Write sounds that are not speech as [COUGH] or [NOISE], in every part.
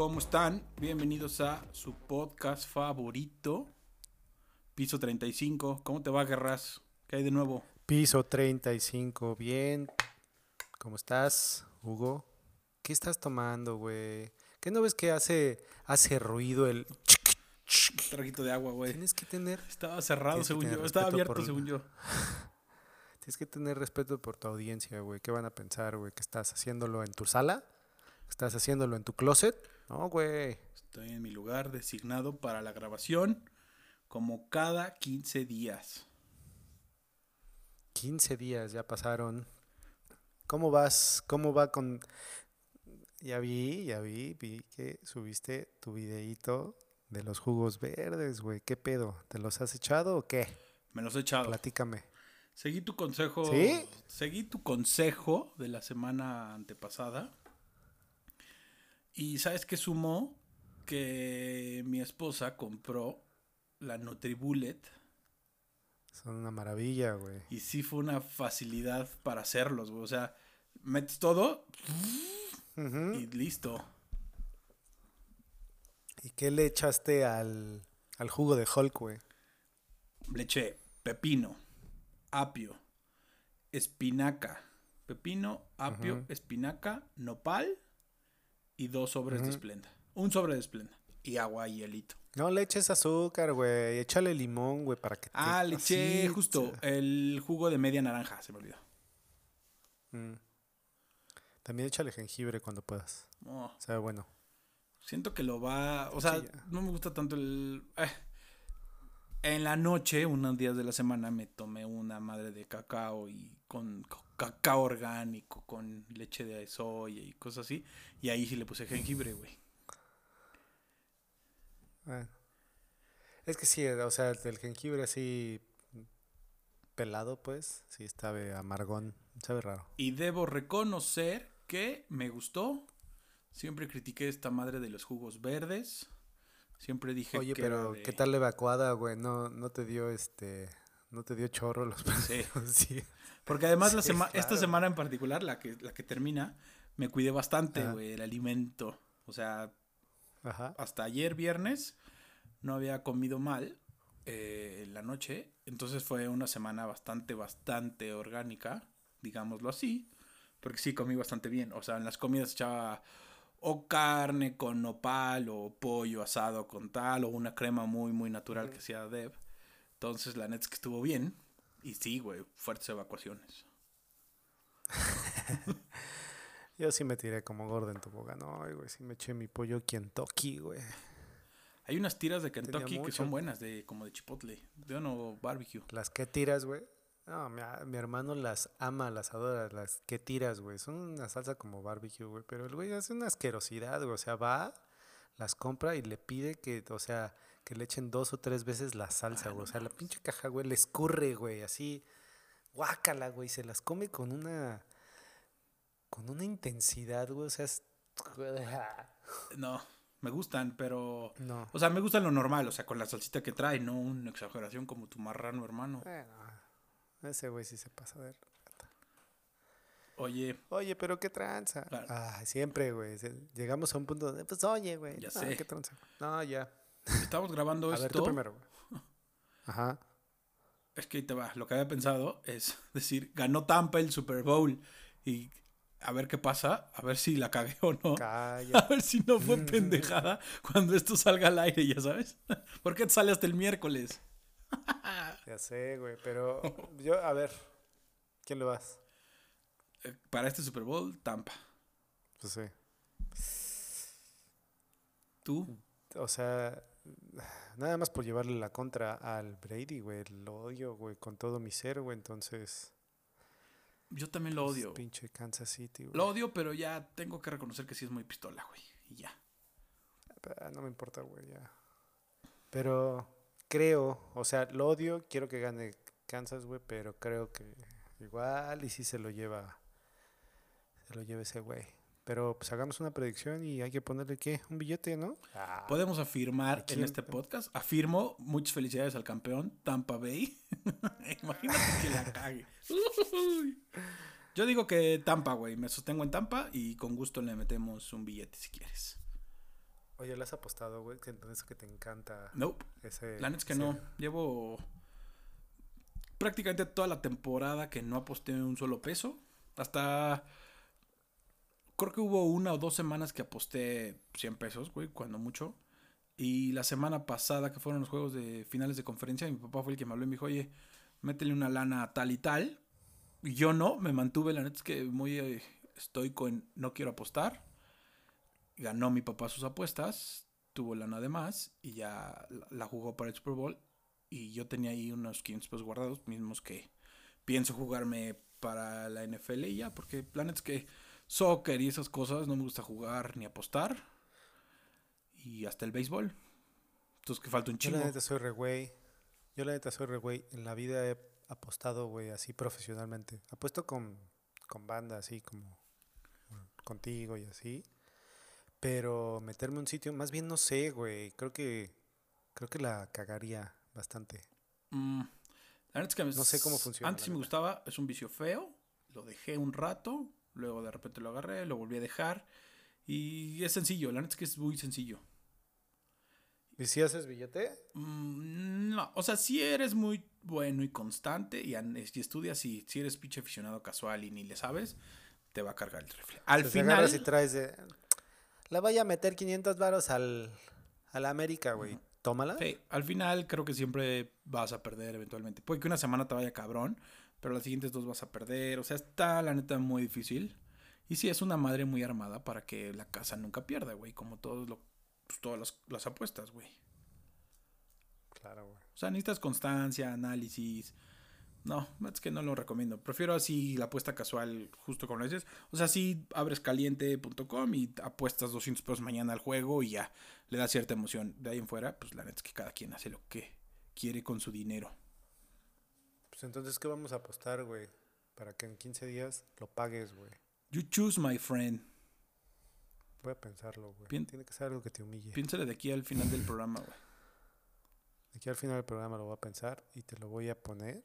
¿Cómo están? Bienvenidos a su podcast favorito, Piso 35. ¿Cómo te va, Guerras? ¿Qué hay de nuevo? Piso 35, bien. ¿Cómo estás, Hugo? ¿Qué estás tomando, güey? ¿Qué no ves que hace, hace ruido el... Un traguito de agua, güey. Tienes que tener... Estaba cerrado, según yo. Estaba abierto, por- según yo. [LAUGHS] Tienes que tener respeto por tu audiencia, güey. ¿Qué van a pensar, güey? ¿Que estás haciéndolo en tu sala? ¿Estás haciéndolo en tu closet? No, güey. Estoy en mi lugar designado para la grabación, como cada 15 días. 15 días ya pasaron. ¿Cómo vas? ¿Cómo va con...? Ya vi, ya vi, vi que subiste tu videíto de los jugos verdes, güey. ¿Qué pedo? ¿Te los has echado o qué? Me los he echado. Platícame. Seguí tu consejo. ¿Sí? Seguí tu consejo de la semana antepasada. Y ¿sabes qué sumó? Que mi esposa compró la Nutribullet. Son una maravilla, güey. Y sí fue una facilidad para hacerlos, güey. O sea, metes todo y listo. ¿Y qué le echaste al, al jugo de Hulk, güey? Le eché pepino, apio, espinaca. Pepino, apio, espinaca, nopal y dos sobres de Ujú. esplenda. Un sobre de esplenda. Y agua y hielito. No le eches azúcar, güey. Échale limón, güey, para que te... Ah, le eché justo el jugo de media naranja, se me olvidó. Mm. También échale jengibre cuando puedas. Oh, O sea, bueno. siento que lo va. O sea, Sí, no me gusta tanto el. eh. En la noche, unos días de la semana, me tomé una madre de cacao y con co- cacao orgánico, con leche de soya y cosas así. Y ahí sí le puse jengibre, güey. Bueno. Es que sí, o sea, el jengibre así pelado, pues, sí sabe amargón, sabe raro. Y debo reconocer que me gustó. Siempre critiqué esta madre de los jugos verdes. Siempre dije Oye, que pero de- ¿qué tal la evacuada, güey? No, no te dio este, no te dio chorro los Sí. [LAUGHS] sí. Porque además la sema- esta semana en particular, la que, la que termina, me cuidé bastante, güey, el alimento. O sea, Ajá. hasta ayer viernes no había comido mal eh, en la noche. Entonces fue una semana bastante, bastante orgánica, digámoslo así. Porque sí comí bastante bien. O sea, en las comidas echaba o carne con nopal o pollo asado con tal o una crema muy, muy natural que hacía Dev. Entonces la neta es que estuvo bien. Y sí, güey, fuertes evacuaciones. [LAUGHS] Yo sí me tiré como gordo en tu boca. No, güey, sí me eché mi pollo Kentucky, güey. Hay unas tiras de Kentucky que son buenas, de como de chipotle, de uno barbecue. Las que tiras, güey. No, mi, a- mi hermano las ama, las adora, las que tiras, güey. Son una salsa como barbecue, güey. Pero el güey hace una asquerosidad, güey. O sea, va, las compra y le pide que, o sea, que le echen dos o tres veces la salsa, Ah, güey. O sea, la pinche caja, güey, le escurre, güey. Así, guácala, güey. Se las come con una, con una intensidad, güey. O sea, es... [LAUGHS] [LAUGHS] No, me gustan, pero... No. O sea, me gusta lo normal, o sea, con la salsita que trae, no una exageración como tu marrano hermano. Bueno, ese güey sí se pasa de... Oye, Oye, pero qué tranza. Claro. Ah, siempre, güey. Llegamos a un punto donde, pues, oye, güey. Ya no, sé. qué tranza. No, ya. estamos grabando A ver, tú esto. primero, güey. [LAUGHS] Ajá. Es que ahí te va, lo que había pensado es [LAUGHS] decir, ganó Tampa el Super Bowl y a ver qué pasa, a ver si la cagué o no. [LAUGHS] A Calla. ver si no fue pendejada cuando esto salga al aire, ya sabes. ¿Por qué sale hasta el miércoles? Ya sé, güey. Pero yo, a ver. ¿Quién le vas? Eh, Para este Super Bowl, Tampa. Pues sí. ¿Tú? O sea, nada más por llevarle la contra al Brady, güey. Lo odio, güey, con todo mi ser, güey. Entonces, Yo también lo pues, odio. pinche Kansas City, güey. Lo odio, pero ya tengo que reconocer que sí es muy pistola, güey. Y ya. Ah, No me importa, güey, ya. Pero creo, o sea, lo odio, quiero que gane Kansas, güey, pero creo que igual y si se lo lleva, se lo lleva ese güey. Pero pues hagamos una predicción y hay que ponerle, ¿qué? Un billete, ¿no? Ah, Podemos afirmar Aquí en este podcast, afirmo, muchas felicidades al campeón, Tampa Bay. [LAUGHS] Imagínate que la cague. Yo digo que Tampa, güey. Me sostengo en Tampa y con gusto le metemos un billete si quieres. Oye, ¿le has apostado, güey? Que eso que te encanta. Nope. Ese, La neta es que ese- no. Llevo prácticamente toda la temporada que no aposté un solo peso. Hasta. Creo que hubo una o dos semanas que aposté 100 pesos, güey, cuando mucho. Y la semana pasada, que fueron los juegos de finales de conferencia, mi papá fue el que me habló y me dijo, oye, métele una lana a tal y tal. Y yo no, me mantuve, la neta es que muy eh, estoico en no quiero apostar. Ganó mi papá sus apuestas, tuvo lana de más y ya la, jugó para el Super Bowl. Y yo tenía ahí unos 500 pesos guardados, mismos que pienso jugarme para la NFL y ya, porque la neta es que soccer y esas cosas no me gusta jugar ni apostar. Y hasta el béisbol. Entonces que falta un Yo chingo. la neta soy re güey. Yo la neta soy re güey. En la vida he apostado, güey, así profesionalmente. Apuesto con, con banda, así como contigo y así. Pero meterme a un sitio, más bien no sé, güey. Creo que creo que la cagaría bastante. Mm, la es que No sé cómo funciona, Antes me gustaba, es un vicio feo. Lo dejé un rato, luego de repente lo agarré, lo volví a dejar. Y es sencillo, la neta es que es muy sencillo. ¿Y si haces billete? Mm, no, o sea, si eres muy bueno y constante y, y estudias y si eres pinche aficionado casual y ni le sabes, te va a cargar el rifle. Al si final, y traes de... Le voy a meter 500 varos al, a la América, güey. Tómala. sí, al final creo que siempre vas a perder eventualmente. Puede que una semana te vaya cabrón, pero las siguientes dos vas a perder. O sea, está la neta muy difícil. Y sí, es una madre muy armada para que la casa nunca pierda, güey. Como todos lo, pues, todas las, las apuestas, güey. Claro, güey. O sea, necesitas constancia, análisis. No, es que no lo recomiendo. Prefiero así la apuesta casual, justo como lo dices. O sea, si abres caliente.com y apuestas 200 pesos mañana al juego y ya le da cierta emoción. De ahí en fuera, pues la neta es que cada quien hace lo que quiere con su dinero. Pues entonces, ¿qué vamos a apostar, güey? Para que en 15 días lo pagues, güey. You choose, my friend. Voy a pensarlo, güey. Tiene que ser algo que te humille. Piénsale de aquí al final del programa, güey. Aquí al final del programa lo voy a pensar y te lo voy a poner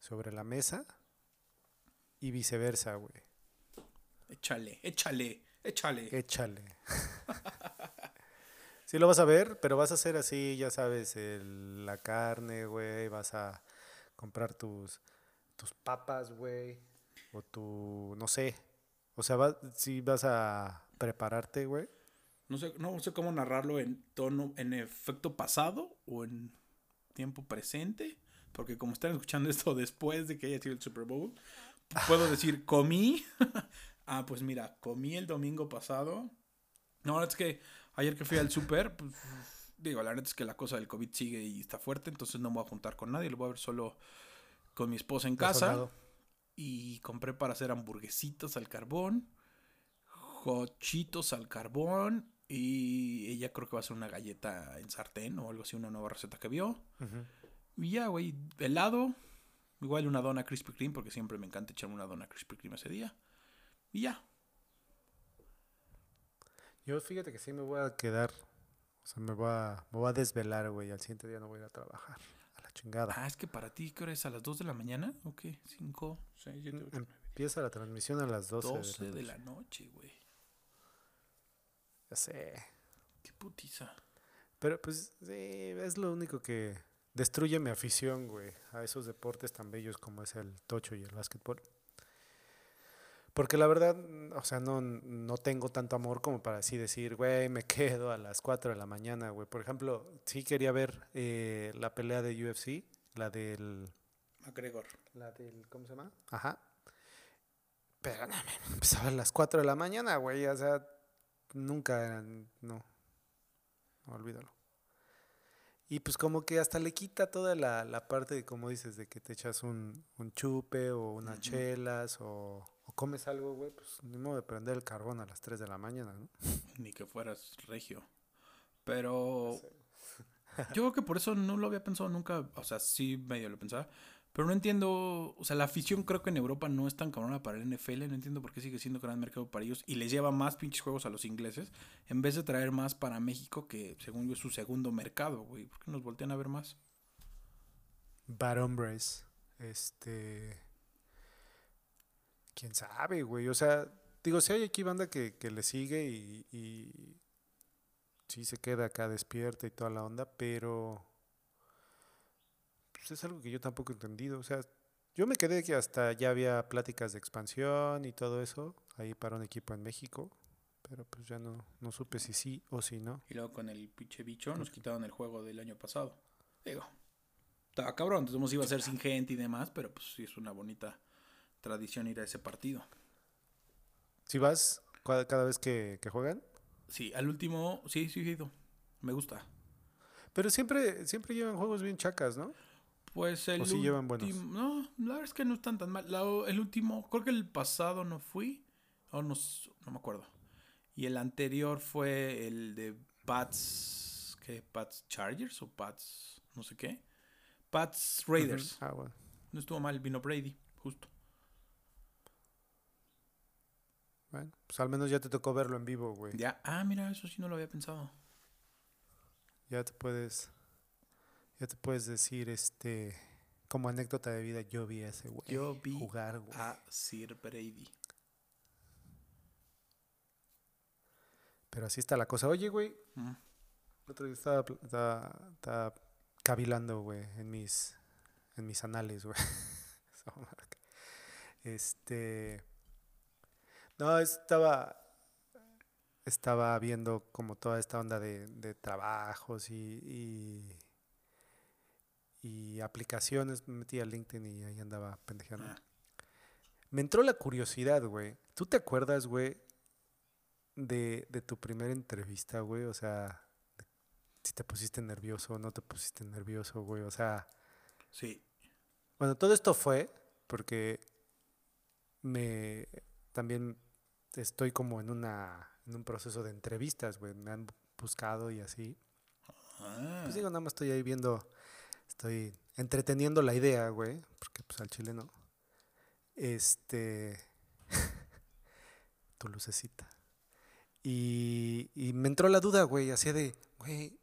sobre la mesa y viceversa, güey. Échale, échale, échale. Échale. [LAUGHS] sí lo vas a ver, pero vas a hacer así, ya sabes, el- la carne, güey. Vas a comprar tus, tus papas, güey. O tu, no sé. O sea, sí vas a prepararte, güey. No sé, no sé cómo narrarlo en tono, en efecto pasado o en tiempo presente. Porque como están escuchando esto [LAUGHS] después de que haya sido el Super Bowl, puedo decir, comí. [LAUGHS] ah, pues mira, comí el domingo pasado. No, es que ayer que fui al super, pues, digo, la neta es que la cosa del COVID sigue y está fuerte, entonces no me voy a juntar con nadie, lo voy a ver solo con mi esposa en casa. Y compré para hacer hamburguesitas al carbón, jochitos al carbón y ella creo que va a hacer una galleta en sartén o algo así, una nueva receta que vio. Ujú. Y ya, güey, helado, igual una dona Krispy Kreme porque siempre me encanta echarme una dona Krispy Kreme ese día. Y ya. Yo fíjate que sí me voy a quedar. O sea, me voy a, me voy a desvelar, güey. Al siguiente día no voy a ir a trabajar. A la chingada. Ah, es que para ti, ¿qué hora es? ¿A las 2 de la mañana? ¿O qué? 5, 6, 7, 8, 9. Empieza la transmisión a las 12, 12 de la noche, güey. Ya sé. Qué putiza. Pero pues sí, es lo único que destruye mi afición, güey, a esos deportes tan bellos como es el tocho y el básquetbol. Porque la verdad, o sea, no, no tengo tanto amor como para así decir, güey, me quedo a las 4 de la mañana, güey. Por ejemplo, sí quería ver eh, la pelea de UFC, la del McGregor. La del, ¿cómo se llama? Ajá. Pero no, me empezaba a las 4 de la mañana, güey. O sea, nunca eran. No, olvídalo. Y pues como que hasta le quita toda la, la parte de, como dices, de que te echas un, un chupe o unas chelas o, o comes algo, güey. Pues ni modo de prender el carbón a las 3 de la mañana, ¿no? [LAUGHS] Ni que fueras regio. Pero yo creo que por eso no lo había pensado nunca. O sea, sí medio lo pensaba. Pero no entiendo. O sea, la afición creo que en Europa no es tan cabrona para el NFL. No entiendo por qué sigue siendo gran mercado para ellos. Y les lleva más pinches juegos a los ingleses. En vez de traer más para México, que según yo es su segundo mercado, güey. ¿Por qué nos voltean a ver más? Bad Hombres. Este. Quién sabe, güey. O sea, digo, si hay aquí banda que, que le sigue y, y sí se queda acá despierta y toda la onda, pero pues es algo que yo tampoco he entendido. O sea, yo me quedé que hasta ya había pláticas de expansión y todo eso ahí para un equipo en México, pero pues ya no, no supe si sí o si no. Y luego con el pinche bicho nos quitaron el juego del año pasado. Digo, estaba cabrón, entonces iba a ser sin gente y demás, pero pues sí es una bonita tradición ir a ese partido. ¿Si vas cada vez que, que juegan? Sí, al último, sí, sí, he ido. Me gusta. Pero siempre, siempre llevan juegos bien chacas, ¿no? Pues el ¿O llevan buenos? No, la verdad es que no están tan mal. La- el último, creo que el pasado no fui. O no, me acuerdo. Y el anterior fue el de Pats. ¿Qué? ¿Pats Chargers o Pats? No sé qué. Pats Raiders. Ah, bueno. No estuvo mal, vino Brady, justo. Bueno, pues al menos ya te tocó verlo en vivo, güey. Ya. Ah, mira, eso sí no lo había pensado. Ya te puedes, ya te puedes decir, este, como anécdota de vida, yo vi a ese güey Yo vi jugar, güey. A Sir Brady. Pero así está la cosa. Oye, güey, Mm. otro día estaba, estaba, estaba cavilando, güey, en mis, en mis anales, güey. [LAUGHS] Este, no, estaba, estaba viendo como toda esta onda de, de trabajos y, y, y aplicaciones. Me metí a LinkedIn y ahí andaba pendejeando. Ah. Me entró la curiosidad, güey. ¿Tú te acuerdas, güey, de, de tu primera entrevista, güey? O sea, de- si te pusiste nervioso o no te pusiste nervioso, güey. O sea, Sí. bueno, todo esto fue porque me también estoy como en una en un proceso de entrevistas, güey. Me han buscado y así. Ah, Pues digo, nada más estoy ahí viendo, estoy entreteniendo la idea, güey, porque pues al chile no. Este, [LAUGHS] tu lucecita. Y, y me entró la duda, güey, así de, güey,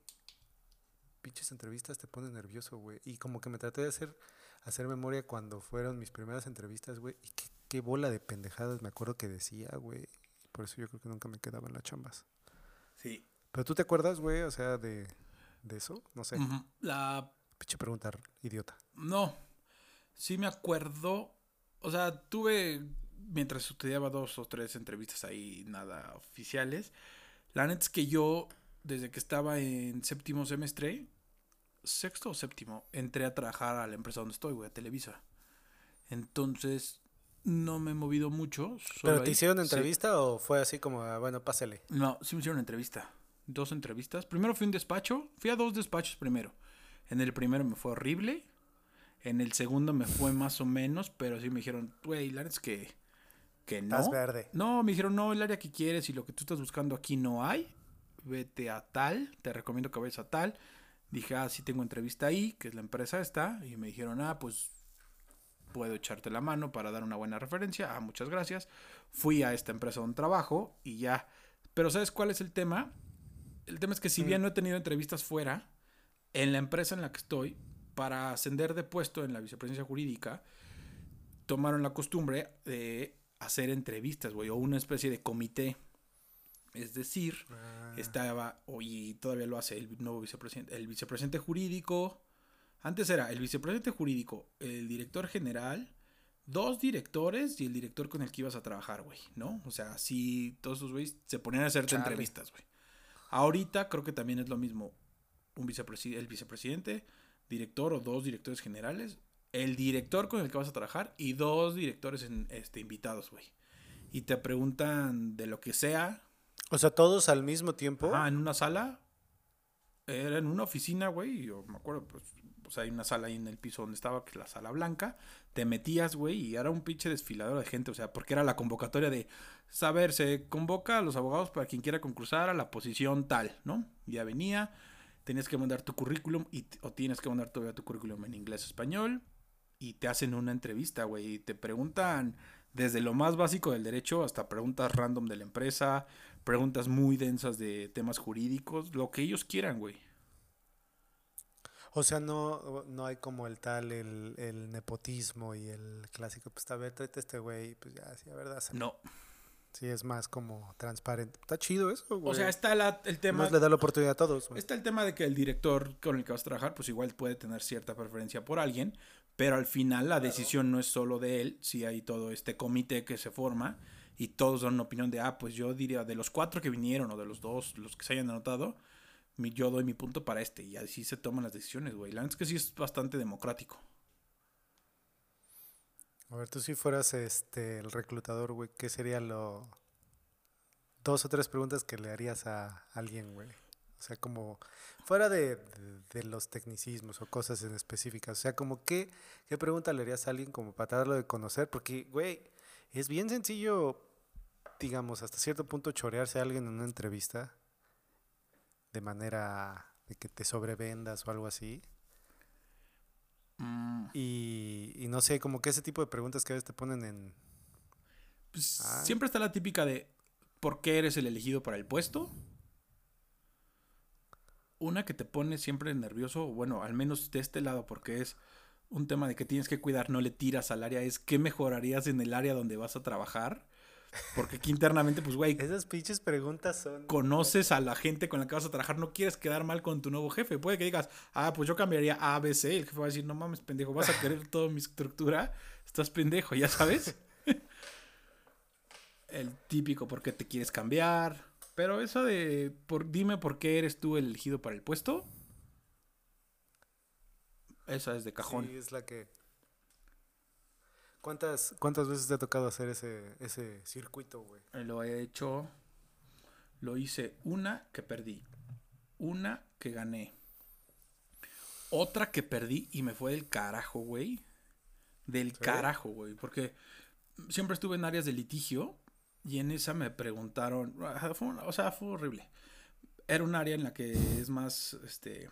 pinches entrevistas te ponen nervioso, güey. Y como que me traté de hacer, hacer memoria cuando fueron mis primeras entrevistas, güey. Y qué, qué bola de pendejadas me acuerdo que decía, güey. Por eso yo creo que nunca me quedaba en las chambas. sí. Pero tú te acuerdas, güey, o sea, de, de eso, no sé. La Pinche pregunta r- idiota. No, sí me acuerdo. O sea, tuve, mientras estudiaba dos o tres entrevistas ahí, nada oficiales. La neta es que yo, desde que estaba en séptimo semestre, sexto o séptimo, entré a trabajar a la empresa donde estoy, güey, a Televisa. Entonces, no me he movido mucho. ¿Pero te ahí. hicieron Sí. entrevista o fue así como, ah, bueno, pásele? No, sí me hicieron entrevista. Dos entrevistas. Primero fui a un despacho. Fui a dos despachos primero. En el primero me fue horrible. En el segundo me fue más o menos, pero sí me dijeron, güey, la es que, que no. Estás verde. No, me dijeron, no, el área que quieres y lo que tú estás buscando aquí no hay. Vete a tal, te recomiendo que vayas a tal. Dije, ah, sí tengo entrevista ahí, que es la empresa esta. Y me dijeron, ah, pues puedo echarte la mano para dar una buena referencia. Ah, muchas gracias. Fui a esta empresa donde trabajo y ya. Pero ¿sabes cuál es el tema? El tema es que si bien no he tenido entrevistas fuera, en la empresa en la que estoy, para ascender de puesto en la vicepresidencia jurídica, tomaron la costumbre de hacer entrevistas, güey, o una especie de comité. Es decir, Ah. estaba, y todavía lo hace el nuevo vicepresidente, el vicepresidente jurídico. Antes era el vicepresidente jurídico, el director general, dos directores y el director con el que ibas a trabajar, güey, ¿no? O sea, así todos esos güeyes se ponían a hacerte entrevistas, güey. Ahorita creo que también es lo mismo. Un vicepresi- el vicepresidente, director o dos directores generales, el director con el que vas a trabajar y dos directores en, este, invitados, güey. Y te preguntan de lo que sea, O sea, todos al mismo tiempo. Ah, en una sala. Era en una oficina, güey. Yo me acuerdo, pues. O sea, hay una sala ahí en el piso donde estaba, que es la sala blanca. Te metías, güey, y era un pinche desfilador de gente. O sea, porque era la convocatoria de saber, se convoca a los abogados para quien quiera concursar a la posición tal, ¿no? Ya venía, tenías que mandar tu currículum, y, o tienes que mandar todavía tu currículum en inglés o español, y te hacen una entrevista, güey, y te preguntan desde lo más básico del derecho hasta preguntas random de la empresa, preguntas muy densas de temas jurídicos, lo que ellos quieran, güey. O sea, no, no hay como el tal, el, el nepotismo y el clásico, pues a ver, tráete este güey, pues ya, sí, a ver, dáselo. No, Sí, es más como transparente. Está chido eso, güey. O sea, está la- el tema... Más le da la oportunidad a todos, güey. Está el tema de que el director con el que vas a trabajar, pues igual puede tener cierta preferencia por alguien, pero al final la decisión no es solo de él, si hay todo este comité que se forma y todos dan una opinión de, ah, pues yo diría, de los cuatro que vinieron o de los dos, los que se hayan anotado, mi, yo doy mi punto para este y así se toman las decisiones, güey. La verdad es que sí es bastante democrático. A ver, tú si fueras este el reclutador, güey, ¿qué sería lo dos o tres preguntas que le harías a alguien, güey? O sea, como fuera de, de- los tecnicismos o cosas en específicas. O sea, como qué, qué pregunta le harías a alguien como para tratarlo de conocer, porque, güey, es bien sencillo, digamos, hasta cierto punto chorearse a alguien en una entrevista de manera de que te sobrevendas o algo así. Mm, Y, y no sé, como que ese tipo de preguntas que a veces te ponen en, pues. Siempre está la típica de, ¿por qué eres el elegido para el puesto? Una que te pone siempre nervioso, bueno, al menos de este lado, porque es un tema de que tienes que cuidar, no le tiras al área, es qué mejorarías en el área donde vas a trabajar. Porque aquí internamente, pues, güey, Esas pinches preguntas son. conoces a la gente con la que vas a trabajar, no quieres quedar mal con tu nuevo jefe. Puede que digas, ah, pues yo cambiaría A, B, C. El jefe va a decir, no mames, pendejo, vas a querer [LAUGHS] toda mi estructura. Estás pendejo, ya sabes. [LAUGHS] el típico, ¿por qué te quieres cambiar? Pero eso de, por, dime por qué eres tú el elegido para el puesto. Esa es de cajón. Sí, es la que. ¿Cuántas, ¿Cuántas veces te ha tocado hacer ese, ese circuito, güey? Lo he hecho. Lo hice una que perdí. Una que gané. Otra que perdí y me fue del carajo, güey. Del ¿Sí? carajo, güey. Porque siempre estuve en áreas de litigio y en esa me preguntaron. ah, o sea, fue horrible. Era un área en la que es más este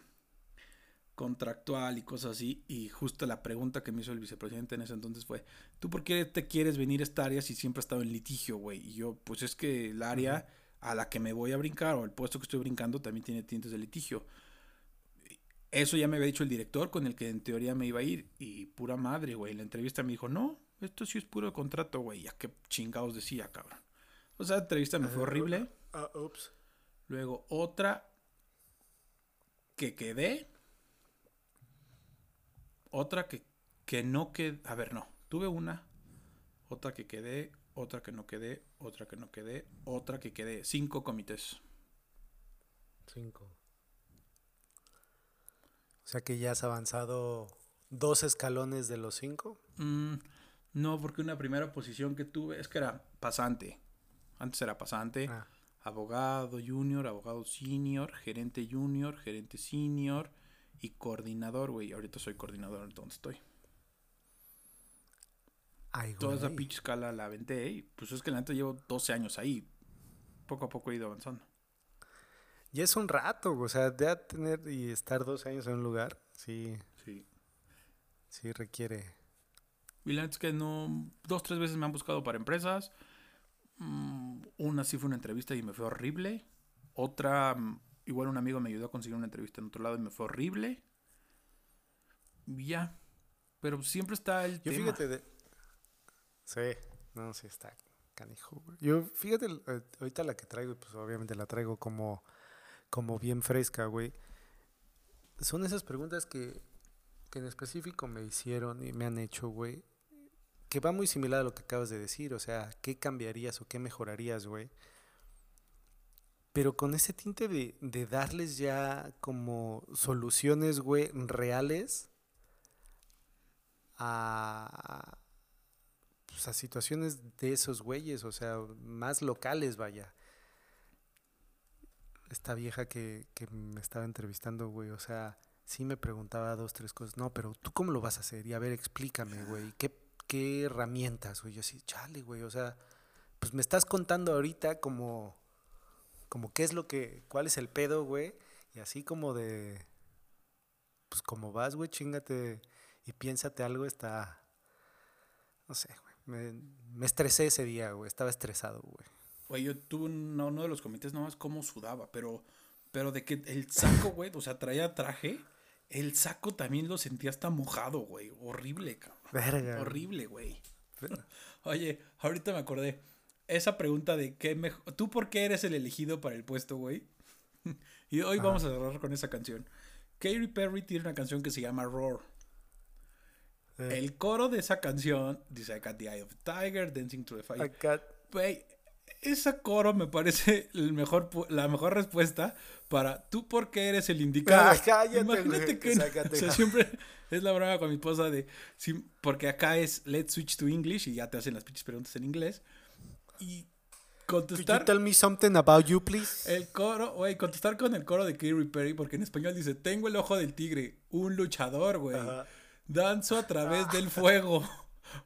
contractual y cosas así. Y justo la pregunta que me hizo el vicepresidente en ese entonces fue: ¿Tú por qué te quieres venir a esta área si siempre has estado en litigio, güey? Y yo, pues es que el área a la que me voy a brincar o el puesto que estoy brincando también tiene tintes de litigio. Eso ya me había dicho el director con el que en teoría me iba a ir. Y pura madre, güey. En la entrevista me dijo, no, esto sí es puro contrato, güey. Ya qué chingados decía, cabrón. O sea, la entrevista me fue horrible. Ah, ups. Luego otra que quedé. Otra que, que no quedé. A ver, no. Tuve una. Otra que quedé. Otra que no quedé. Otra que no quedé. Otra que quedé. Cinco comités. Cinco. O sea que ya has avanzado dos escalones de los cinco. Mm, no, porque una primera posición que tuve es que era pasante. Antes era pasante. Ah, Abogado junior, abogado senior, gerente junior, gerente senior y coordinador, güey. Ahorita soy coordinador, entonces estoy. ay, Toda esa güey. pinche escala la aventé y pues es que la neta llevo 12 años ahí. Poco a poco he ido avanzando. Ya es un rato, güey, o sea, ya tener y estar dos años en un lugar, sí, Sí. sí requiere. Y la neta es que no. Dos, tres veces me han buscado para empresas. Mm, una sí fue una entrevista y me fue horrible. Otra, mm, igual un amigo me ayudó a conseguir una entrevista en otro lado y me fue horrible. Y ya. Pero siempre está el Yo tema. fíjate de... Sí, no, sí está canijo, güey. Yo fíjate, eh, ahorita la que traigo, pues obviamente la traigo como, como bien fresca, güey. Son esas preguntas que, que en específico me hicieron y me han hecho, güey. Que va muy similar a lo que acabas de decir, o sea, ¿qué cambiarías o qué mejorarías, güey? Pero con ese tinte de, de darles ya como soluciones, güey, reales a, pues, a situaciones de esos güeyes, o sea, más locales, vaya. Esta vieja que, que me estaba entrevistando, güey, o sea, sí me preguntaba dos, tres cosas. No, pero ¿tú cómo lo vas a hacer? Y a ver, explícame, güey, ¿qué, qué herramientas? Güey, yo así, chale, güey, o sea, pues me estás contando ahorita como, como qué es lo que, cuál es el pedo, güey, y así como de, pues como vas, güey, chingate y piénsate algo, está, no sé, güey, me, me estresé ese día, güey, estaba estresado, güey. Güey, yo tuve un- uno de los comités nomás cómo sudaba, pero, pero de que el saco, güey, o sea, traía traje, el saco también lo sentía hasta mojado, güey. Horrible, cabrón. Verga. Horrible, güey. [LAUGHS] Oye, ahorita me acordé. Esa pregunta de qué mejor. ¿Tú por qué eres el elegido para el puesto, güey? [LAUGHS] y hoy vamos a cerrar con esa canción. Katy Perry tiene una canción que se llama Roar. Eh, El coro de esa canción dice I got the eye of the tiger, dancing through the fire. acá- Güey, esa coro me parece el mejor, la mejor respuesta para tú porque eres el indicado. Ah, cállate, Imagínate que [LAUGHS] o sea, siempre es la broma con mi esposa de sí, porque acá es let's switch to English y ya te hacen las pinches preguntas en inglés y Could you contestar tell me something about you, please? el coro, güey, contestar con el coro de Katy Perry porque en español dice, "Tengo el ojo del tigre, un luchador, güey. Danzo a través del fuego,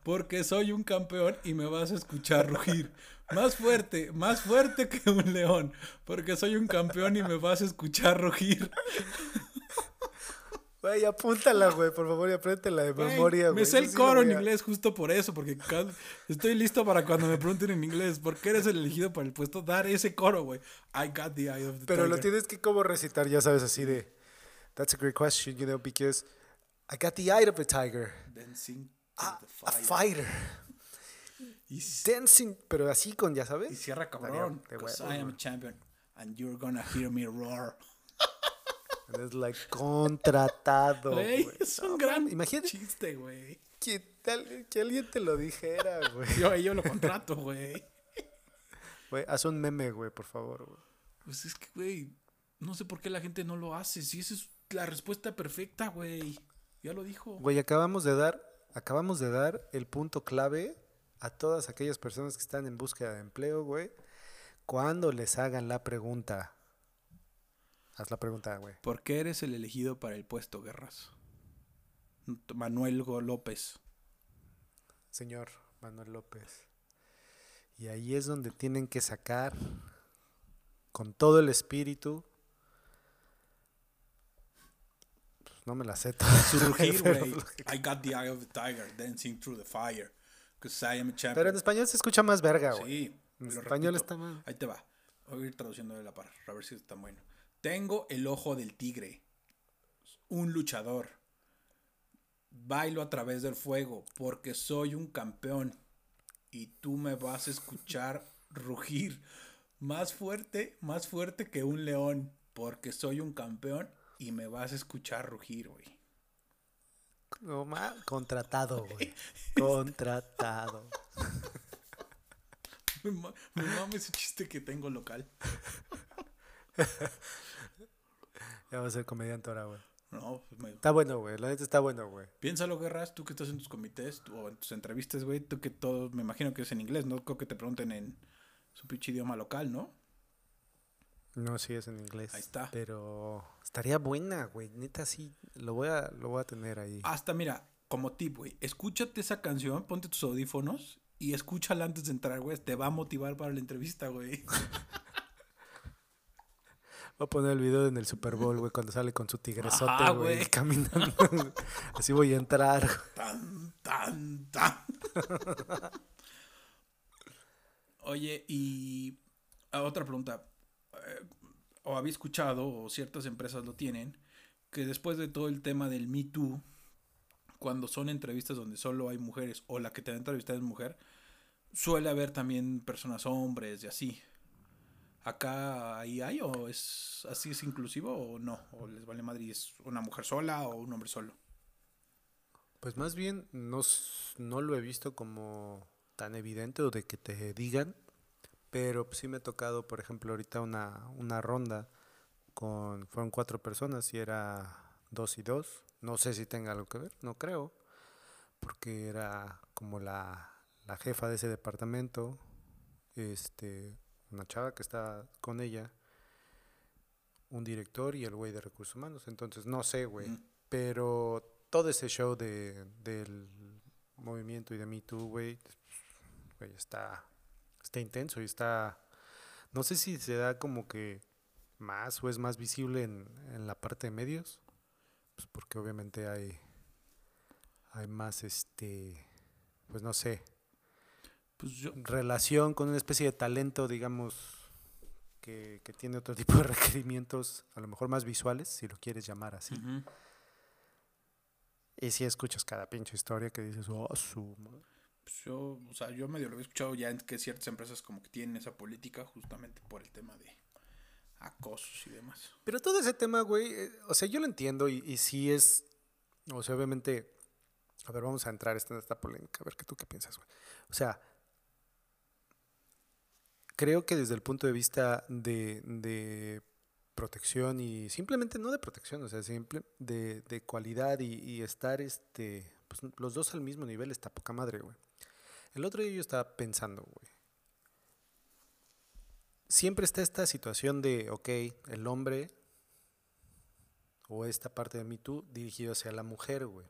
porque soy un campeón y me vas a escuchar rugir. Más fuerte, más fuerte que un león, porque soy un campeón y me vas a escuchar rugir. Güey, apúntala, güey, por favor, y apréndela de Güey, memoria, güey. me sé el sí coro en a- inglés justo por eso, porque estoy listo para cuando me pregunten en inglés, ¿por qué eres el elegido para el puesto? Dar ese coro, güey. I got the eye of the Pero lo tiger. tienes que como recitar, ya sabes, así de... That's a great question, you know, because I got the eye of a tiger. Dancing to Ah, the a fighter. Y, Dancing, pero así con, ya y sabes. cierra cabrón. de 'cause huevos, I am a champion and you're gonna hear me roar. [LAUGHS] It's like contratado, Güey, güey. es un No, gran Imagínate chiste, güey. que, tal- que alguien te lo dijera, güey. Yo, yo lo contrato, güey. Güey, haz un meme, güey, por favor, güey. Pues es que, güey, no sé por qué la gente no lo hace. Si esa es la respuesta perfecta, güey. Ya lo dijo. Güey, acabamos de dar, acabamos de dar el punto clave a todas aquellas personas que están en búsqueda de empleo, güey. Cuando les hagan la pregunta. Haz la pregunta, güey. ¿Por qué eres el elegido para el puesto, Guerras? Manuel López. Señor Manuel López. Y ahí es donde tienen que sacar con todo el espíritu. Pues no me la sé toda. Su rugir, [LAUGHS] Pero- güey. I got the eye of the tiger dancing through the fire. Cause I am a champion. Pero en español se escucha más verga, güey. Sí. En español repito. está mal. Ahí te va. Voy a ir traduciendo de la par, a ver si está bueno. Tengo el ojo del tigre. Un luchador. Bailo a través del fuego porque soy un campeón. Y tú me vas a escuchar [LAUGHS] rugir. Más fuerte, más fuerte que un león. Porque soy un campeón y me vas a escuchar rugir, güey. No ma- contratado, güey. [LAUGHS] Contratado. [LAUGHS] Me ma- me mama ese chiste que tengo local. [LAUGHS] Ya va a ser comediante ahora, güey. No, pues me- Está bueno, güey. La neta está bueno, güey. Piénsalo, Guerras, tú que estás en tus comités tú- o en tus entrevistas, güey, tú que todo, me imagino que es en inglés, no creo que te pregunten en su pinche idioma local, ¿no? No, sí es en inglés. Ahí está. Pero estaría buena, güey. Neta, sí. Lo voy a, lo voy a tener ahí. Hasta, mira, como tip, güey, escúchate esa canción, ponte tus audífonos y escúchala antes de entrar, güey, te va a motivar para la entrevista, güey. [LAUGHS] Voy a poner el video en el Super Bowl, güey, cuando sale con su tigresote, güey. caminando. Así voy a entrar. Tan, tan, tan. Oye, y ah, otra pregunta. Eh, o había escuchado, o ciertas empresas lo tienen, que después de todo el tema del Me Too, cuando son entrevistas donde solo hay mujeres, o la que te va a entrevistar es mujer, suele haber también personas hombres y así. ¿Acá ahí hay o es así es inclusivo o no? ¿O les vale madre y es una mujer sola o un hombre solo? Pues más bien no, no lo he visto como tan evidente o de que te digan, pero sí me ha tocado, por ejemplo, ahorita una, una ronda con, fueron cuatro personas y era dos y dos. No sé si tenga algo que ver, no creo, porque era como la, la jefa de ese departamento, este, una chava que está con ella, un director y el güey de recursos humanos. Entonces, no sé, güey. Ujú. Pero todo ese show de, del movimiento y de Me Too, güey, güey, está, está intenso y está... No sé si se da como que más o es más visible en, en la parte de medios, pues porque obviamente hay, hay más, este, pues no sé, Pues yo, relación con una especie de talento, digamos, que, que tiene otro [LAUGHS] tipo de requerimientos, a lo mejor más visuales, si lo quieres llamar así. Y si escuchas cada pinche historia que dices, oh, su... madre". Pues yo, o sea, yo medio lo he escuchado ya en que ciertas empresas como que tienen esa política justamente por el tema de acosos y demás. Pero todo ese tema, güey, eh, o sea, yo lo entiendo y, y sí es, o sea, obviamente, a ver, vamos a entrar en esta polémica, a ver qué tú qué piensas, güey. O sea, creo que desde el punto de vista de, de protección y simplemente no de protección, o sea, simple de, de cualidad y, estar, este, pues los dos al mismo nivel está poca madre, güey. El otro día yo estaba pensando, güey. Siempre está esta situación de, ok, el hombre o esta parte de Me Too dirigido hacia la mujer, güey.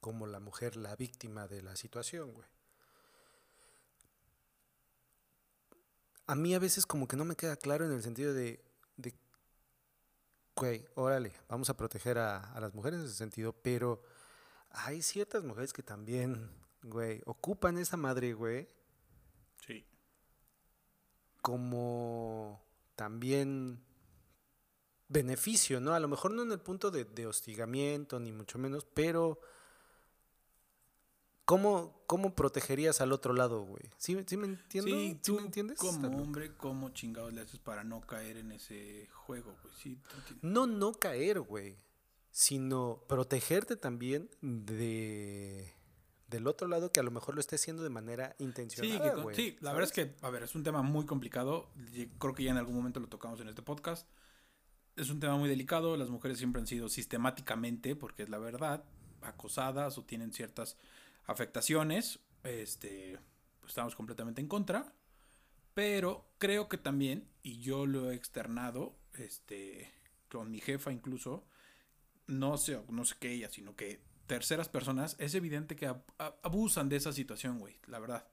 Como la mujer la víctima de la situación, güey. A mí a veces como que no me queda claro en el sentido de, de güey, órale, vamos a proteger a, a las mujeres en ese sentido, pero hay ciertas mujeres que también, güey, ocupan esa madre, güey, Sí. como también beneficio, ¿no? A lo mejor no en el punto de, de hostigamiento, ni mucho menos, pero ¿cómo, cómo protegerías al otro lado, güey? ¿Sí, sí me entiendo? Sí, ¿Sí tú me entiendes? como hombre, ¿cómo chingados le haces para no caer en ese juego, güey? Sí. No, no caer, güey, sino protegerte también de del otro lado que a lo mejor lo esté haciendo de manera Sí, con- güey, sí, la verdad es que, a ver, es un tema muy complicado. Creo que ya en algún momento lo tocamos en este podcast. Es un tema muy delicado. Las mujeres siempre han sido sistemáticamente, porque es la verdad, acosadas o tienen ciertas afectaciones. Este, pues estamos completamente en contra. Pero creo que también, y yo lo he externado, este, con mi jefa incluso, no sé, no sé qué ella, sino que terceras personas, es evidente que abusan de esa situación, güey, la verdad.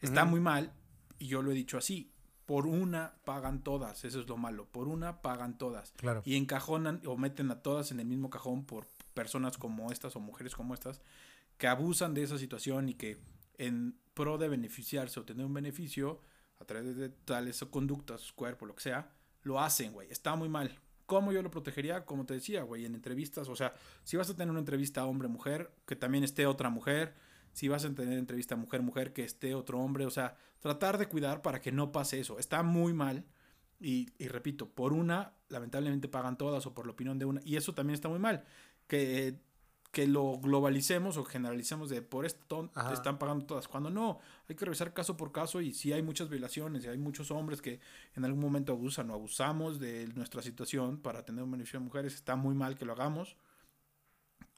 Está muy mal, y yo lo he dicho así, por una pagan todas, eso es lo malo, por una pagan todas. Claro. Y encajonan o meten a todas en el mismo cajón por personas como estas o mujeres como estas, que abusan de esa situación y que en pro de beneficiarse o tener un beneficio a través de tales conductas, su cuerpo, lo que sea, lo hacen, güey. Está muy mal. ¿Cómo yo lo protegería? Como te decía, güey, en entrevistas. O sea, si vas a tener una entrevista hombre-mujer, que también esté otra mujer. Si vas a tener entrevista mujer-mujer, que esté otro hombre. O sea, tratar de cuidar para que no pase eso. Está muy mal. Y, y repito, por una, lamentablemente pagan todas o por la opinión de una. Y eso también está muy mal. Que, que lo globalicemos o generalicemos de por esto Ajá. están pagando todas. Cuando no, hay que revisar caso por caso y si hay muchas violaciones y hay muchos hombres que en algún momento abusan o abusamos de nuestra situación para tener un beneficio de mujeres, está muy mal que lo hagamos.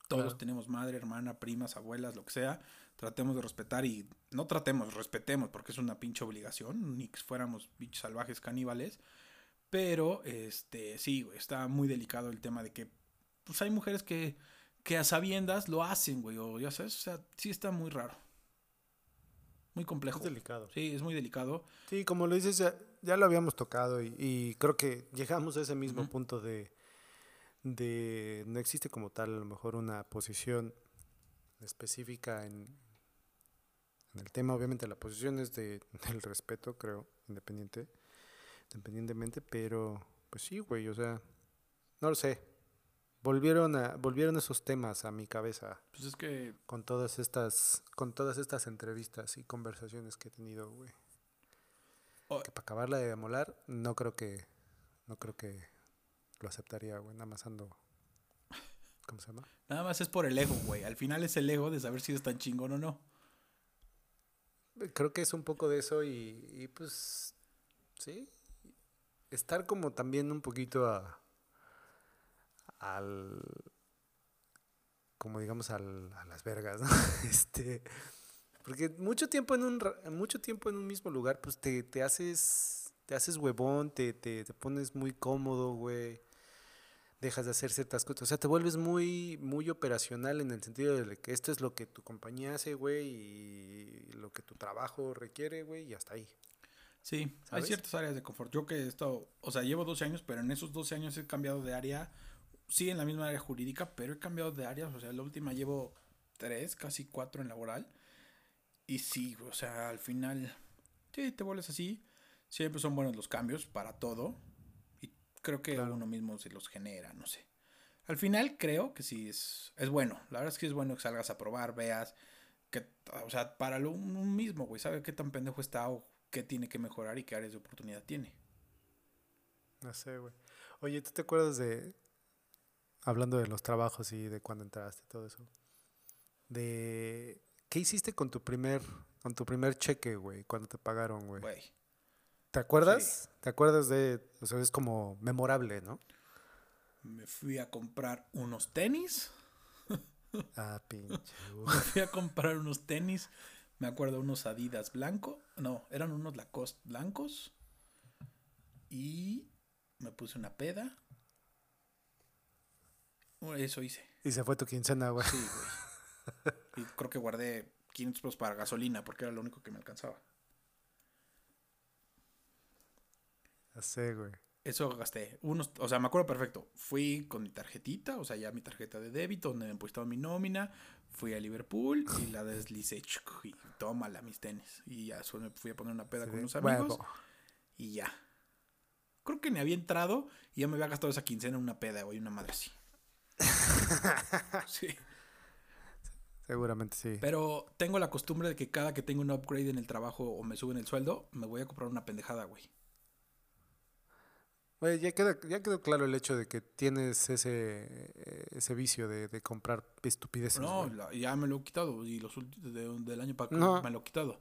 Todos Claro. tenemos madre, hermana, primas, abuelas, lo que sea. Tratemos de respetar y no tratemos, respetemos porque es una pinche obligación, ni que fuéramos bichos salvajes caníbales. Pero, este, sí, está muy delicado el tema de que, pues hay mujeres que, que a sabiendas lo hacen, güey, o ya sabes, o sea, sí está muy raro. Muy complejo. Es delicado. Sí, es muy delicado. Sí, como lo dices, ya, ya lo habíamos tocado y, y creo que llegamos a ese mismo punto de, de no existe como tal a lo mejor una posición específica en, en el tema. Obviamente la posición es de, [LAUGHS] del respeto, creo, independiente, independientemente, pero pues sí, güey, o sea, no lo sé. Volvieron a, volvieron esos temas a mi cabeza Pues es que, con todas estas, con todas estas entrevistas y conversaciones que he tenido, güey. Oh. Que para acabarla de molar, no creo que, no creo que lo aceptaría, güey. Nada más ando, ¿cómo se llama? nada más es por el ego, güey. Al final es el ego de saber si es tan chingón o no. Creo que es un poco de eso y, y pues, sí. Estar como también un poquito a, al, como digamos al, a las vergas, ¿no? [LAUGHS] Este, porque mucho tiempo en un, mucho tiempo en un mismo lugar, pues te, te haces, te haces huevón, te, te, te pones muy cómodo, güey. Dejas de hacer ciertas cosas. O sea, te vuelves muy, muy operacional en el sentido de que esto es lo que tu compañía hace, güey, y lo que tu trabajo requiere, güey, y hasta ahí. Sí, hay ciertas áreas de confort. Yo que he estado, o sea, llevo 12 años, pero en esos 12 años he cambiado de área. Sí, en la misma área jurídica, pero he cambiado de áreas. O sea, la última llevo 3, casi 4 en laboral. Y sí, o sea, al final, sí, te vuelves así. Siempre son buenos los cambios para todo. Y creo que Claro. uno mismo se los genera, no sé. Al final creo que sí es, es bueno. La verdad es que es bueno que salgas a probar, veas. que, o sea, para lo un mismo, güey, sabe qué tan pendejo está o qué tiene que mejorar y qué áreas de oportunidad tiene. No sé, güey. Oye, ¿tú te acuerdas de, hablando de los trabajos y de cuando entraste y todo eso, de, ¿qué hiciste con tu primer, con tu primer cheque, güey, cuando te pagaron, güey? Güey. ¿Te acuerdas? ¿Te acuerdas de, o sea, es como memorable, ¿no? Me fui a comprar unos tenis. [LAUGHS] Ah, pinche. [LAUGHS] güey. Me fui a comprar unos tenis. Me acuerdo unos Adidas blanco. No, eran unos Lacoste blancos. Y me puse una peda. Eso hice. Y se fue tu quincena, güey. Sí, güey. Y creo que guardé 500 pesos para gasolina porque era lo único que me alcanzaba. Ya sé, güey. Eso gasté. Unos, o sea, me acuerdo perfecto. Fui con mi tarjetita, o sea, ya mi tarjeta de débito, donde me depositaba mi nómina. Fui a Liverpool y la deslicé. Y tómala mis tenis. Y ya me fui a poner una peda Sí, con unos amigos. Y ya. Creo que me había entrado y ya me había gastado esa quincena en una peda, güey, una madre así. [LAUGHS] sí. Seguramente sí. Pero tengo la costumbre de que cada que tengo un upgrade en el trabajo o me suben el sueldo, me voy a comprar una pendejada, güey. Güey, ya, queda, ya quedó claro el hecho de que tienes ese, ese vicio de, de comprar estupideces. No, la- ya me lo he quitado y los de- del año para acá No. me lo he quitado.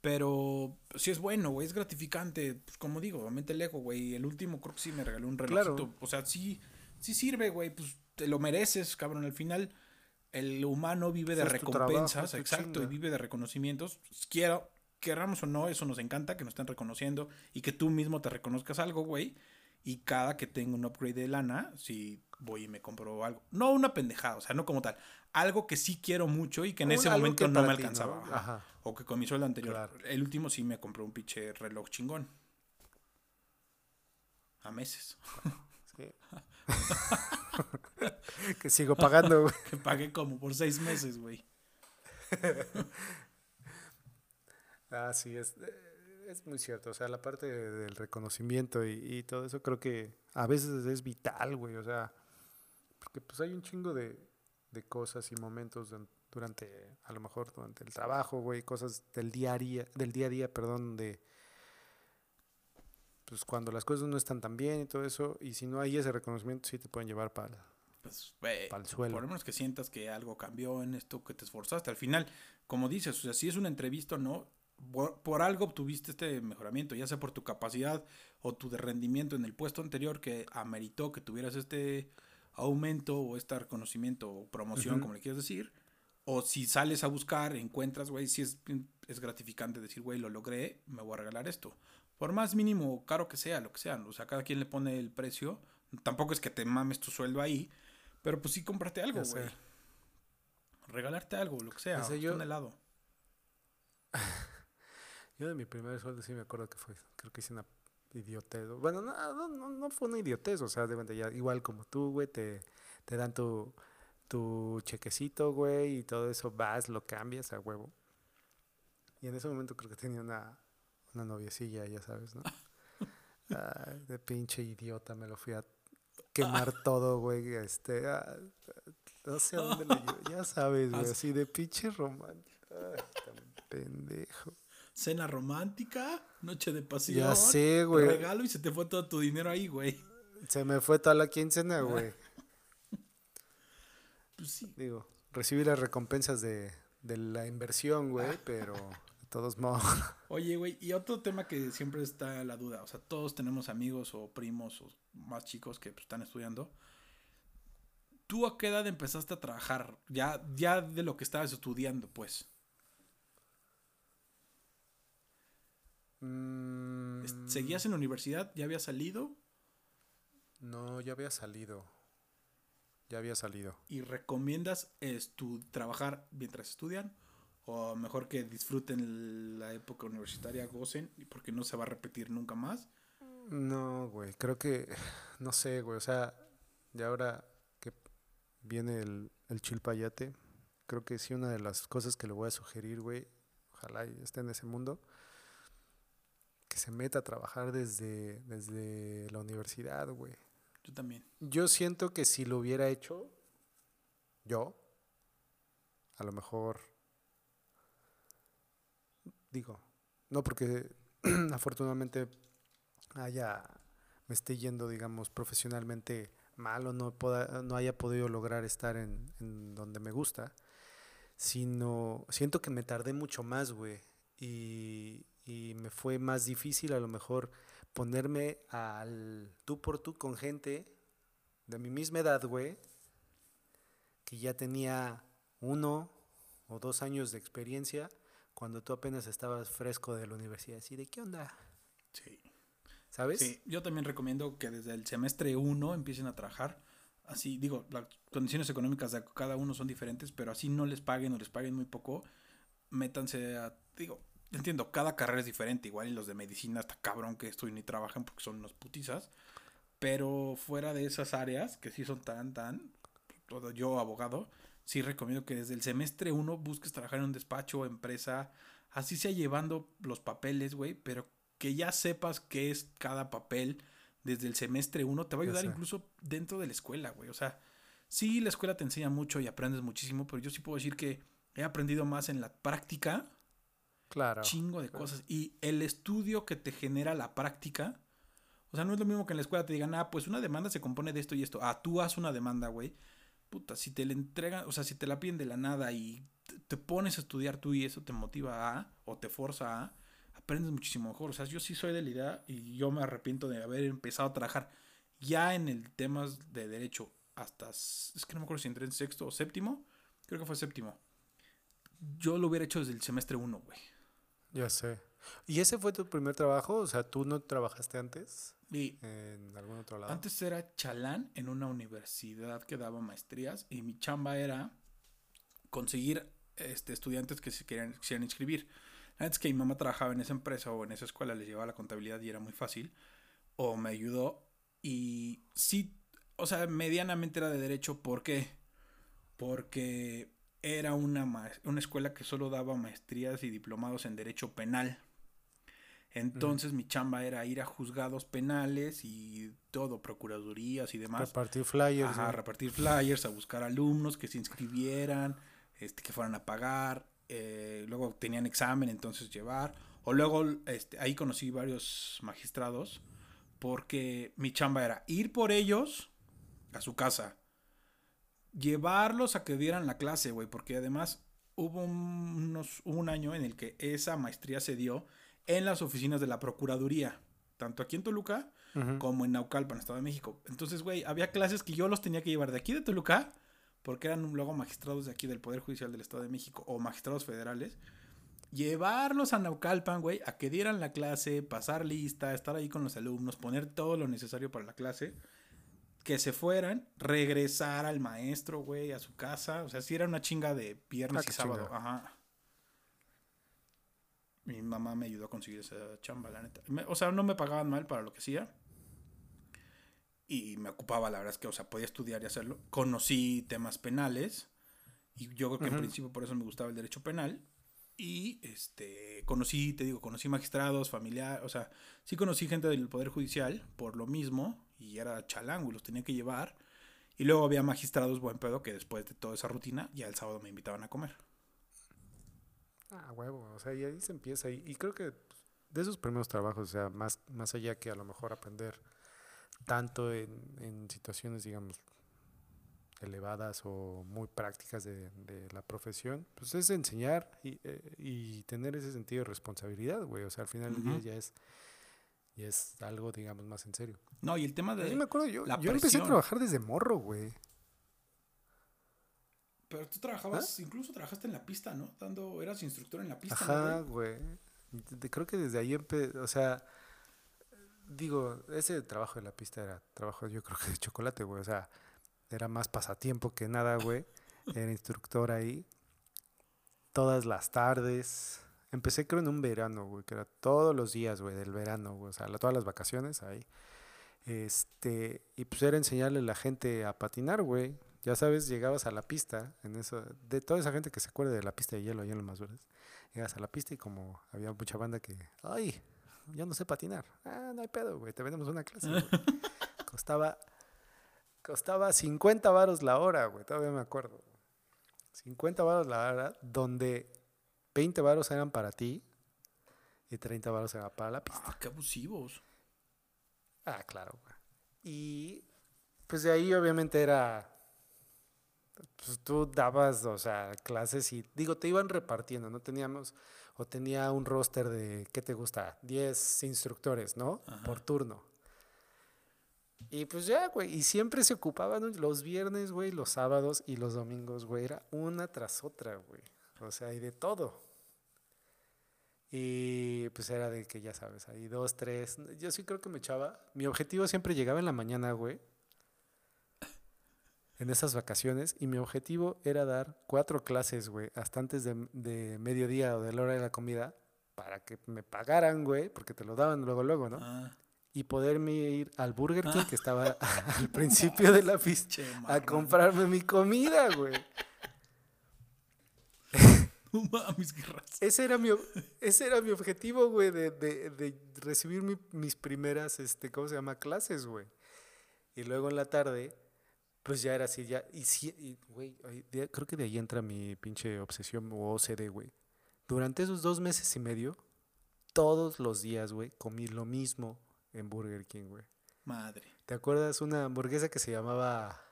Pero sí es bueno, güey, es gratificante. Pues como digo, obviamente el ego, güey. El último creo que sí me regaló un relojito. Claro. O sea, sí, sí sirve, güey. Pues te lo mereces, cabrón. Al final, el humano vive de Es tu trabajo, recompensas, exacto, y vive de reconocimientos. Quiero, queramos o no, eso nos encanta, que nos estén reconociendo y que tú mismo te reconozcas algo, güey. Y cada que tengo un upgrade de lana, si voy y me compro algo. No una pendejada, o sea, no como tal. Algo que sí quiero mucho y que en Un- ese momento no me ti, alcanzaba. ¿no? ajá. O que con mi sueldo anterior. Claro. El último sí me compré un pinche reloj chingón. A meses. Que [LAUGHS] [LAUGHS] sigo pagando, güey. [LAUGHS] Que pagué como por seis meses, güey. [LAUGHS] Ah, sí, es, es muy cierto. O sea, la parte de- del reconocimiento y, y todo eso creo que a veces es vital, güey. O sea, porque pues hay un chingo de, de cosas y momentos du- durante, a lo mejor durante el trabajo, güey, cosas del día a día, del día a día, perdón, de pues cuando las cosas no están tan bien y todo eso, y si no hay ese reconocimiento, sí te pueden llevar para Pues, güey, el suelo. por lo menos que sientas que algo cambió en esto, que te esforzaste. Al final, como dices, o sea, si es una entrevista o no, por, por algo obtuviste este mejoramiento, ya sea por tu capacidad o tu rendimiento en el puesto anterior que ameritó que tuvieras este aumento o este reconocimiento o promoción, como le quieras decir. O si sales a buscar, encuentras, güey, si es, es gratificante decir, güey, lo logré, me voy a regalar esto. Por más mínimo o caro que sea, lo que sea. O sea, cada quien le pone el precio. Tampoco es que te mames tu sueldo ahí. Pero pues sí, cómprate algo, güey. Regalarte algo, lo que sea. Sé, hasta yo- un helado. [LAUGHS] Yo de mi primer sueldo sí me acuerdo que fue, creo que hice una idiotez. Bueno, no, no, no, no fue una idiotez, o sea, de cuenta ya, igual como tú, güey, te, te dan tu, tu chequecito, güey, y todo eso, vas, lo cambias a huevo. Y en ese momento creo que tenía una, una noviecilla, ya sabes, ¿no? [LAUGHS] Ay, de pinche idiota, me lo fui a quemar todo, güey, este, ah, no sé a dónde lo llevé, ya sabes, güey, As- así de pinche romántico. Ay, tan pendejo. Cena romántica, noche de pasión. Ya sé, güey. Regalo y se te fue todo tu dinero ahí, güey. Se me fue toda la quincena, güey. Pues sí. Digo, recibí las recompensas de, de la inversión, güey, pero de todos modos. [LAUGHS] Oye, güey, y otro tema que siempre está la duda, o sea, todos tenemos amigos o primos o más chicos que pues, están estudiando. ¿Tú a qué edad empezaste a trabajar? Ya, ya de lo que estabas estudiando, pues. Mm, ¿Seguías en la universidad? ¿Ya habías salido? No, ya había salido. Ya había salido. ¿Y recomiendas trabajar mientras estudian? ¿O mejor que disfruten la época universitaria, gocen, porque no se va a repetir nunca más? No, güey, creo que, no sé, güey, o sea, de ahora que viene el, el chilpayate, creo que sí una de las cosas que le voy a sugerir, güey, ojalá y esté en ese mundo, que se meta a trabajar desde, desde la universidad, güey. Yo también. Yo siento que si lo hubiera hecho yo, a lo mejor digo, no porque [CLEARS THROAT] afortunadamente haya, me esté yendo, digamos, profesionalmente mal o no, pueda, no haya podido lograr estar en, en donde me gusta, sino siento que me tardé mucho más, güey. Y, y me fue más difícil a lo mejor ponerme al tú por tú con gente de mi misma edad, güey, que ya tenía uno o dos años de experiencia cuando tú apenas estabas fresco de la universidad. Así de, ¿qué onda? Sí. ¿Sabes? Sí, yo también recomiendo que desde el semestre 1 empiecen a trabajar. Así, digo, las condiciones económicas de cada uno son diferentes, pero así no les paguen o les paguen muy poco, métanse a, digo, entiendo, cada carrera es diferente, igual y los de medicina hasta cabrón que esto ni trabajan porque son unos putizas, pero fuera de esas áreas que sí son tan, tan, todo yo abogado, sí recomiendo que desde el semestre 1 busques trabajar en un despacho o empresa, así sea llevando los papeles, güey, pero que ya sepas qué es cada papel desde el semestre 1 te va a ayudar incluso dentro de la escuela, güey. O sea, sí, la escuela te enseña mucho y aprendes muchísimo, pero yo sí puedo decir que he aprendido más en la práctica. Claro. Chingo de cosas. Y el estudio que te genera la práctica. O sea, no es lo mismo que en la escuela te digan, ah, pues una demanda se compone de esto y esto. Ah, tú haz una demanda, güey. Puta, si te la entregan, o sea, si te la piden de la nada y te pones a estudiar tú y eso te motiva a, o te forza a, aprendes muchísimo mejor. O sea, yo sí soy de la idea y yo me arrepiento de haber empezado a trabajar ya en el temas de derecho hasta, es que no me acuerdo si entré en sexto o séptimo, creo que fue séptimo. Yo lo hubiera hecho desde el semestre uno, güey. Ya sé. ¿Y ese fue tu primer trabajo? O sea, ¿tú no trabajaste antes? Y en algún otro lado. Antes era chalán en una universidad que daba maestrías y mi chamba era conseguir este, estudiantes que se querían, quisieran inscribir. Antes que mi mamá trabajaba en esa empresa o en esa escuela, les llevaba la contabilidad y era muy fácil. O me ayudó. Y sí, o sea, medianamente era de derecho. ¿Por qué? Porque era una, una escuela que solo daba maestrías y diplomados en derecho penal. Entonces mi chamba era ir a juzgados penales y todo, procuradurías y demás. Repartir flyers. Ajá, repartir flyers, a buscar alumnos que se inscribieran, este, que fueran a pagar. Eh, luego tenían examen, entonces llevar. O luego este, ahí conocí varios magistrados porque mi chamba era ir por ellos a su casa, llevarlos a que dieran la clase, güey, porque además hubo unos, un año en el que esa maestría se dio en las oficinas de la Procuraduría, tanto aquí en Toluca como en Naucalpan, Estado de México. Entonces, güey, había clases que yo los tenía que llevar de aquí de Toluca, porque eran luego magistrados de aquí del Poder Judicial del Estado de México o magistrados federales, llevarlos a Naucalpan, güey, a que dieran la clase, pasar lista, estar ahí con los alumnos, poner todo lo necesario para la clase, que se fueran, regresar al maestro, güey, a su casa. O sea, si era una chinga de viernes Ah, y sábado. Ajá. Mi mamá me ayudó a conseguir esa chamba, la neta. Me- o sea, no me pagaban mal para lo que hacía. Y me ocupaba, la verdad es que, o sea, podía estudiar y hacerlo. Conocí temas penales. Y yo creo que en principio por eso me gustaba el derecho penal. Y este conocí, te digo, conocí magistrados, familiares, o sea, sí conocí gente del Poder Judicial por lo mismo, y era chalango, y los tenía que llevar. Y luego había magistrados buen pedo que después de toda esa rutina, ya el sábado me invitaban a comer. Ah, huevo. O sea, y ahí se empieza. Y, y creo que pues, de esos primeros trabajos, o sea, más, más allá que a lo mejor aprender tanto en, en situaciones, digamos, elevadas o muy prácticas de, de la profesión, pues es enseñar y, eh, y tener ese sentido de responsabilidad, güey. O sea, al final del día ya es, ya es algo, digamos, más en serio. No, y el tema de... Yo me acuerdo, yo, la yo empecé a trabajar desde morro, güey. Pero tú trabajabas, incluso trabajaste en la pista, ¿no? Dando, eras instructor en la pista. ¿no, Ajá, güey? güey. Creo que desde ahí empecé, o sea, digo, ese trabajo de la pista era trabajo yo creo que de chocolate, güey. O sea, era más pasatiempo que nada, güey. Era instructor ahí. Todas las tardes. Empecé creo en un verano, güey, que era todos los días, güey, del verano, güey. O sea, todas las vacaciones ahí. Este, y pues era enseñarle a la gente a patinar, güey. Ya sabes, llegabas a la pista, en eso, de toda esa gente que se acuerda de la pista de hielo allá en los Mazuras, llegas a la pista y como había mucha banda que, ay, ya no sé patinar. Ah, no hay pedo, güey, te vendemos una clase. güey". [LAUGHS] costaba, costaba 50 varos la hora, güey, todavía me acuerdo. 50 varos la hora, donde 20 varos eran para ti y 30 baros era para la pista. Ah, qué abusivos. Ah, claro, güey. Y pues de ahí obviamente era, pues tú dabas, o sea, clases y digo, te iban repartiendo, no teníamos, o tenía un roster de, ¿qué te gusta? 10 instructores, ¿no? Ajá. Por turno. Y pues ya, güey, y siempre se ocupaban los viernes, güey, los sábados y los domingos, güey, era una tras otra, güey. O sea, y de todo. Y pues era de que ya sabes, ahí dos, tres. Yo sí creo que me echaba. Mi objetivo siempre llegaba en la mañana, güey. En esas vacaciones. Y mi objetivo era dar cuatro clases, güey, hasta antes de, de mediodía o de la hora de la comida. Para que me pagaran, güey, porque te lo daban luego, luego, ¿no? Ah, Y poderme ir al Burger King, que estaba [LAUGHS] al principio de la pista, che, a comprarme mi comida, güey. No mames, qué raza. Ese era mi, ese era mi objetivo, güey, de, de- de recibir mi- mis primeras, este, ¿cómo se llama? Clases, güey. Y luego en la tarde, pues ya era así, ya, y sí, y, güey, creo que de ahí entra mi pinche obsesión o OCD, güey. Durante esos dos meses y medio, todos los días, güey, comí lo mismo en Burger King, güey. Madre. ¿Te acuerdas una hamburguesa que se llamaba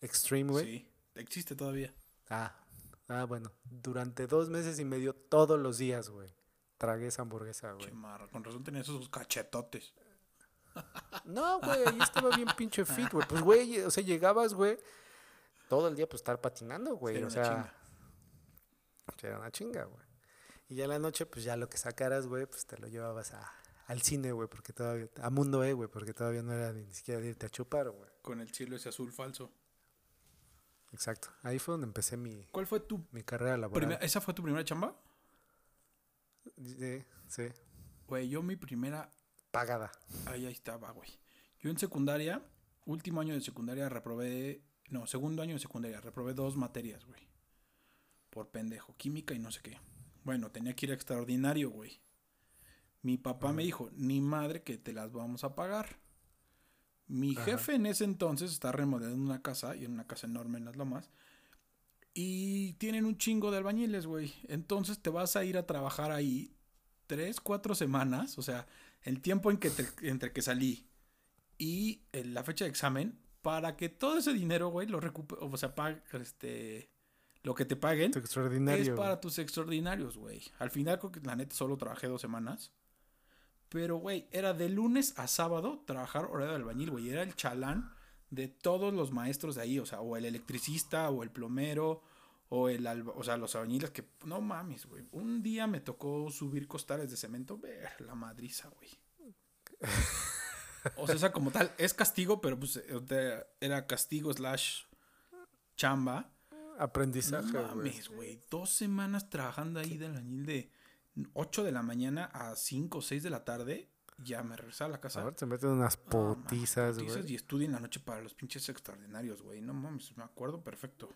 Extreme, güey? Sí, existe todavía. Ah, ah, bueno. Durante dos meses y medio, todos los días, güey. Tragué esa hamburguesa, güey. Che, marra. Con razón tenía esos cachetotes. No, güey, ahí estaba bien pinche fit, güey. Pues, güey, o sea, llegabas, güey, todo el día, pues, estar patinando, güey. Era o una sea, chinga. era una chinga, güey. Y ya en la noche, pues, ya lo que sacaras, güey, pues, te lo llevabas a, al cine, güey, porque todavía, a Mundo E, güey, porque todavía no era ni siquiera de irte a chupar, güey. Con el cielo ese azul falso. Exacto. Ahí fue donde empecé mi, ¿Cuál fue tu mi carrera laboral. primera... ¿Esa fue tu primera chamba? Sí, sí, Güey, yo mi primera... pagada. Ahí, ahí estaba, güey. Yo en secundaria, último año de secundaria, reprobé... No, segundo año de secundaria, reprobé dos materias, güey. Por pendejo. Química y no sé qué. Bueno, tenía que ir a extraordinario, güey. Mi papá me dijo, ni madre que te las vamos a pagar. Mi Ajá. jefe en ese entonces está remodelando una casa, y en una casa enorme en las lomas. Y tienen un chingo de albañiles, güey. Entonces te vas a ir a trabajar ahí tres, cuatro semanas. O sea, el tiempo en que te- entre que salí y eh, la fecha de examen, para que todo ese dinero, güey, lo recupere, o sea, pag- este, lo que te paguen, Tu extraordinario. es para tus extraordinarios, güey. Al final, creo que la neta solo trabajé dos semanas. Pero, güey, era de lunes a sábado trabajar horario de albañil, güey. Era el chalán de todos los maestros de ahí, o sea, o el electricista, o el plomero, o el alba- o sea, los albañiles que, no mames, güey. Un día me tocó subir costales de cemento, ver la madriza, güey. O sea, como tal, es castigo, pero pues eh, era castigo slash chamba. Aprendizaje, No mames, güey. Dos semanas trabajando ahí de albañil de 8 de la mañana a 5 o 6 de la tarde. Ya me regresaba a la casa. Ahora te meten unas potizas, güey. Y estudio en la noche para los pinches extraordinarios, güey. No mames, me acuerdo perfecto.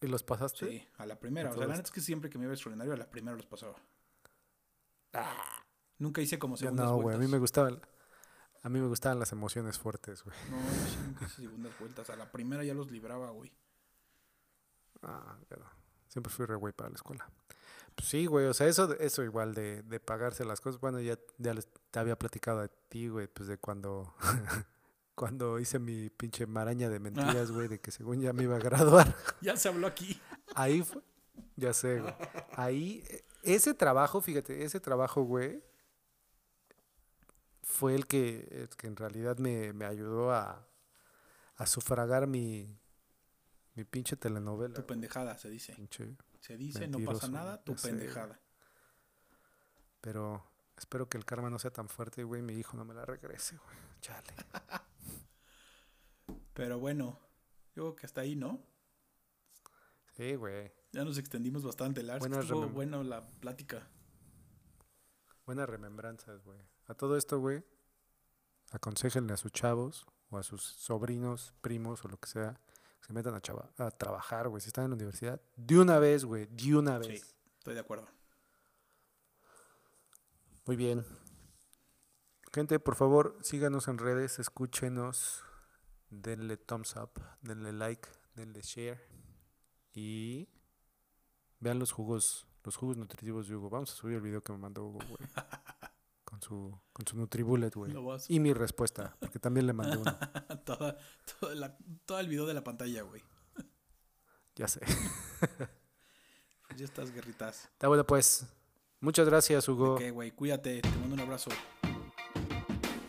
¿Y los pasaste? Sí, a la primera. O sea, la neta es que siempre que me iba a extraordinario, a la primera los pasaba. Ah, Nunca hice como segundas no, güey. A vueltas. mí me gustaban. A mí me gustaban las emociones fuertes, güey. No, yo nunca hice segundas vueltas. A la primera ya los libraba, güey. Ah, no. Siempre fui re güey para la escuela. Pues sí, güey. O sea, eso, eso igual de, de pagarse las cosas. Bueno, ya, ya les, te había platicado a ti, güey, pues de cuando. [LAUGHS] cuando hice mi pinche maraña de mentiras, güey, de que según ya me iba a [LAUGHS] graduar. Ya se habló aquí. Ahí fue. Ya sé, güey. Ahí, eh, ese trabajo, fíjate, ese trabajo, güey, fue el que, el que en realidad me, me ayudó a, a sufragar mi, mi pinche telenovela. Tu pendejada, se dice. pinche. Se dice, no pasa nada, tu ya sé, pendejada. Pero espero que el karma no sea tan fuerte, güey, mi hijo no me la regrese, güey. Chale. [LAUGHS] Pero bueno, yo creo que hasta ahí, ¿no? Sí, güey. Ya nos extendimos bastante, Lars. Buenas Estuvo bueno la plática. Buenas remembranzas, güey. A todo esto, güey, aconsejenle a sus chavos o a sus sobrinos, primos o lo que sea, que se metan a, chava- a trabajar, güey. Si están en la universidad, de una vez, güey, de una Sí. vez. Estoy de acuerdo. Muy bien. Gente, por favor, síganos en redes, escúchenos, denle thumbs up, denle like, denle share y vean los jugos, Los jugos nutritivos de Hugo. Vamos a subir el video que me mandó Hugo, güey. [LAUGHS] Con su, con su Nutribullet, güey. Y mi respuesta, porque también le mandé uno. [LAUGHS] la- todo el video de la pantalla, güey. [LAUGHS] Ya sé. Ya estás, guerritas. Está bueno, pues. Muchas gracias, Hugo. Ok, güey, cuídate. Te mando un abrazo.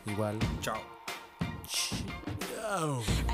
Igual. Chao. Chao.